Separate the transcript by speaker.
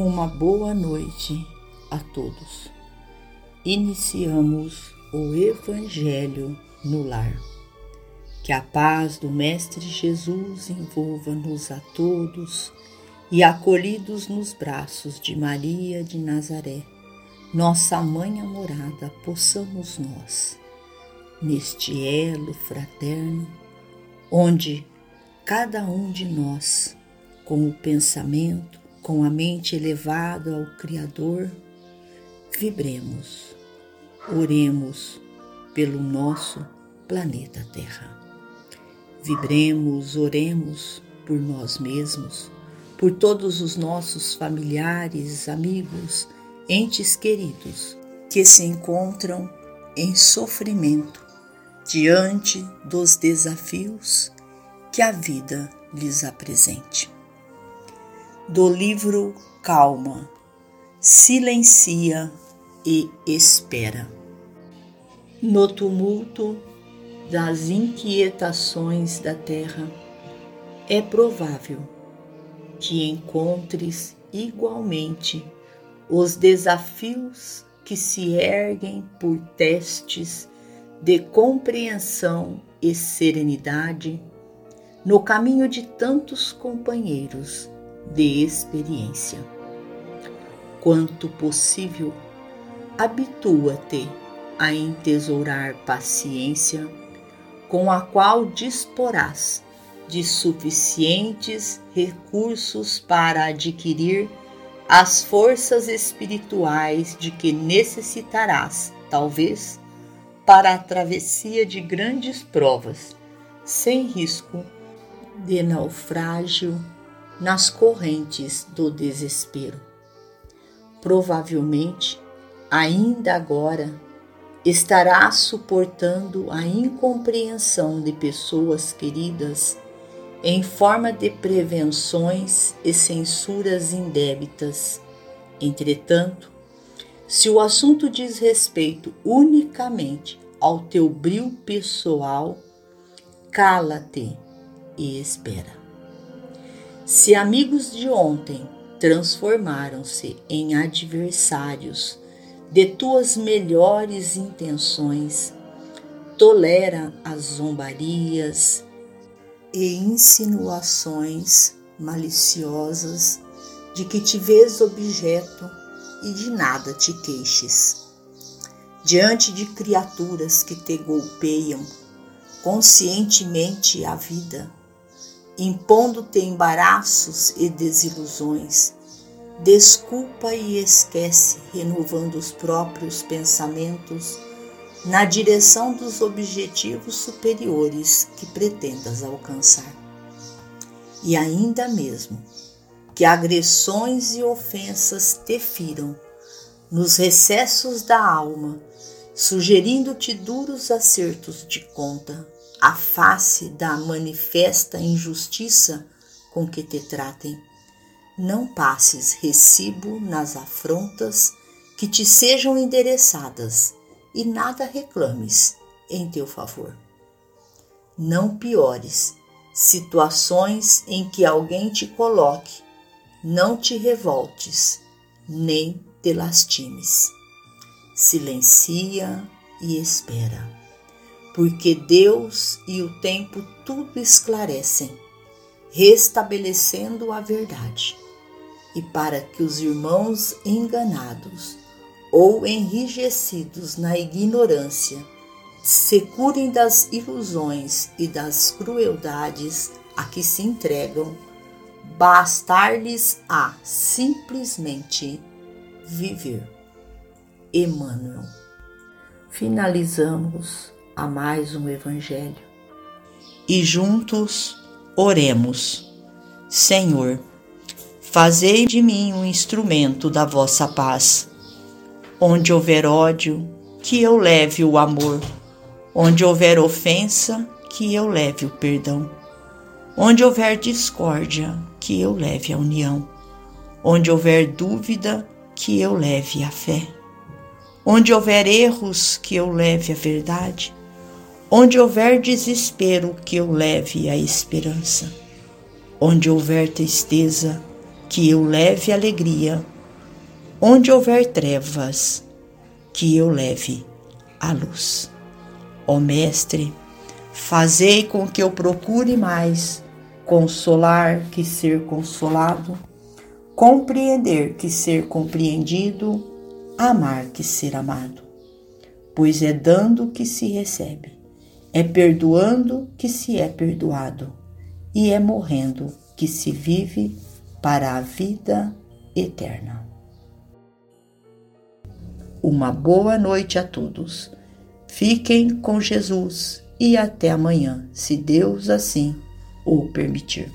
Speaker 1: Uma boa noite a todos. Iniciamos o Evangelho no lar. Que a paz do Mestre Jesus envolva-nos a todos e acolhidos nos braços de Maria de Nazaré, nossa mãe amorada, possamos nós, neste elo fraterno, onde cada um de nós, com o pensamento, com a mente elevada ao Criador, vibremos, oremos pelo nosso planeta Terra. Vibremos, oremos por nós mesmos, por todos os nossos familiares, amigos, entes queridos que se encontram em sofrimento diante dos desafios que a vida lhes apresente. Do livro Calma, silencia e espera. No tumulto das inquietações da terra, é provável que encontres igualmente os desafios que se erguem por testes de compreensão e serenidade no caminho de tantos companheiros de experiência. Quanto possível, habitua-te a entesourar paciência, com a qual disporás de suficientes recursos para adquirir as forças espirituais de que necessitarás, talvez, para a travessia de grandes provas, sem risco de naufrágio nas correntes do desespero. Provavelmente, ainda agora, estarás suportando a incompreensão de pessoas queridas em forma de prevenções e censuras indébitas. Entretanto, se o assunto diz respeito unicamente ao teu brilho pessoal, cala-te e espera. Se amigos de ontem transformaram-se em adversários de tuas melhores intenções, tolera as zombarias, e insinuações maliciosas de que te vês objeto e de nada te queixes. Diante de criaturas que te golpeiam conscientemente a vida, impondo-te embaraços e desilusões, desculpa e esquece, renovando os próprios pensamentos na direção dos objetivos superiores que pretendas alcançar. E ainda mesmo que agressões e ofensas te firam nos recessos da alma, sugerindo-te duros acertos de conta, a face da manifesta injustiça com que te tratem. Não passes recibo nas afrontas que te sejam endereçadas e nada reclames em teu favor. Não piores situações em que alguém te coloque, não te revoltes, nem te lastimes. Silencia e espera, porque Deus e o tempo tudo esclarecem, restabelecendo a verdade, e para que os irmãos enganados ou enrijecidos na ignorância, se curem das ilusões e das crueldades a que se entregam, bastar-lhes a simplesmente viver. Emmanuel. Finalizamos a mais um Evangelho e juntos oremos. Senhor, fazei de mim um instrumento da vossa paz Onde houver ódio, que eu leve o amor. Onde houver ofensa, que eu leve o perdão. Onde houver discórdia, que eu leve a união. Onde houver dúvida, que eu leve a fé. Onde houver erros, que eu leve a verdade. Onde houver desespero, que eu leve a esperança. Onde houver tristeza, que eu leve alegria. Onde houver trevas, que eu leve a luz. Ó Mestre, fazei com que eu procure mais consolar que ser consolado, compreender que ser compreendido, amar que ser amado. Pois é dando que se recebe, é perdoando que se é perdoado, e é morrendo que se vive para a vida eterna. Uma boa noite a todos. Fiquem com Jesus e até amanhã, se Deus assim o permitir.